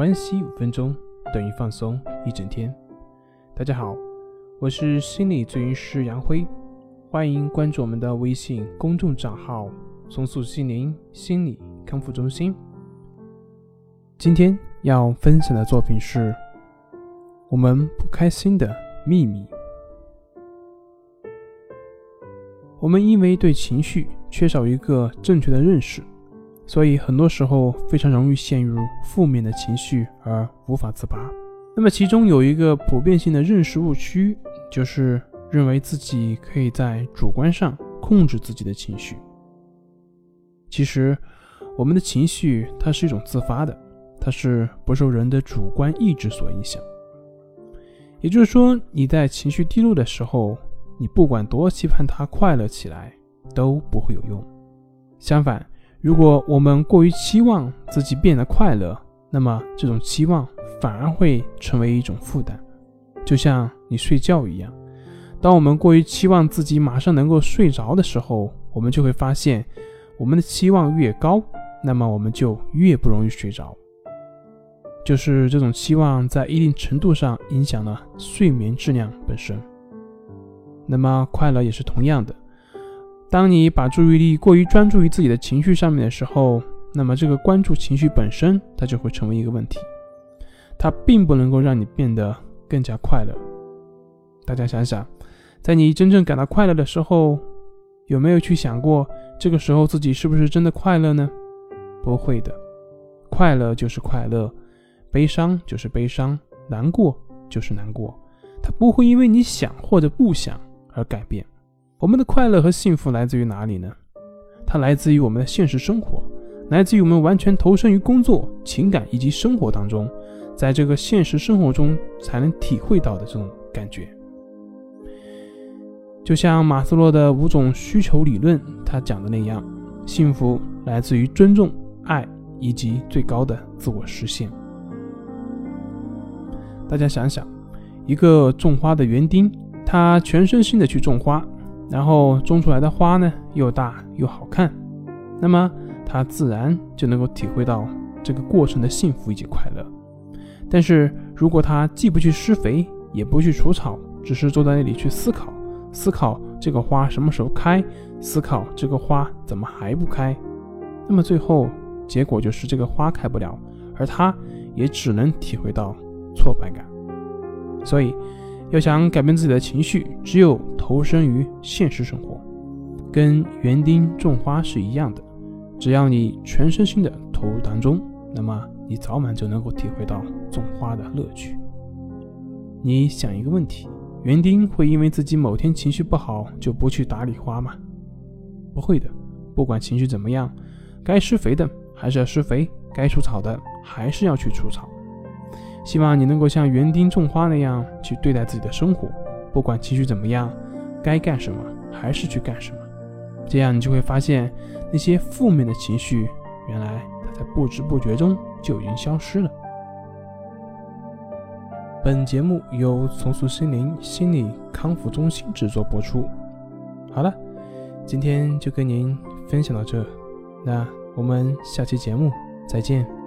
关系五分钟等于放松一整天。大家好，我是心理咨询师杨辉，欢迎关注我们的微信公众账号“松塑心灵心理康复中心”。今天要分享的作品是《我们不开心的秘密》。我们因为对情绪缺少一个正确的认识，所以很多时候非常容易陷入负面的情绪而无法自拔。那么，其中有一个普遍性的认识误区，就是认为自己可以在主观上控制自己的情绪。其实，我们的情绪它是一种自发的，它是不受人的主观意志所影响。也就是说，你在情绪低落的时候。你不管多期盼他快乐起来，都不会有用。相反，如果我们过于期望自己变得快乐，那么这种期望反而会成为一种负担。就像你睡觉一样，当我们过于期望自己马上能够睡着的时候，我们就会发现，我们的期望越高，那么我们就越不容易睡着。就是这种期望在一定程度上影响了睡眠质量本身。那么快乐也是同样的。当你把注意力过于专注于自己的情绪上面的时候，那么这个关注情绪本身，它就会成为一个问题。它并不能够让你变得更加快乐。大家想想，在你真正感到快乐的时候，有没有去想过这个时候自己是不是真的快乐呢？不会的。快乐就是快乐，悲伤就是悲伤，难过就是难过。它不会因为你想或者不想。而改变，我们的快乐和幸福来自于哪里呢？它来自于我们的现实生活，来自于我们完全投身于工作、情感以及生活当中，在这个现实生活中才能体会到的这种感觉。就像马斯洛的五种需求理论他讲的那样，幸福来自于尊重、爱以及最高的自我实现。大家想想，一个种花的园丁。他全身心的去种花，然后种出来的花呢又大又好看，那么他自然就能够体会到这个过程的幸福以及快乐。但是如果他既不去施肥，也不去除草，只是坐在那里去思考，思考这个花什么时候开，思考这个花怎么还不开，那么最后结果就是这个花开不了，而他也只能体会到挫败感。所以。要想改变自己的情绪，只有投身于现实生活，跟园丁种花是一样的。只要你全身心的投入当中，那么你早晚就能够体会到种花的乐趣。你想一个问题：园丁会因为自己某天情绪不好就不去打理花吗？不会的，不管情绪怎么样，该施肥的还是要施肥，该除草的还是要去除草。希望你能够像园丁种花那样去对待自己的生活，不管情绪怎么样，该干什么还是去干什么。这样你就会发现，那些负面的情绪，原来它在不知不觉中就已经消失了。本节目由重塑心灵心理康复中心制作播出。好了，今天就跟您分享到这，那我们下期节目再见。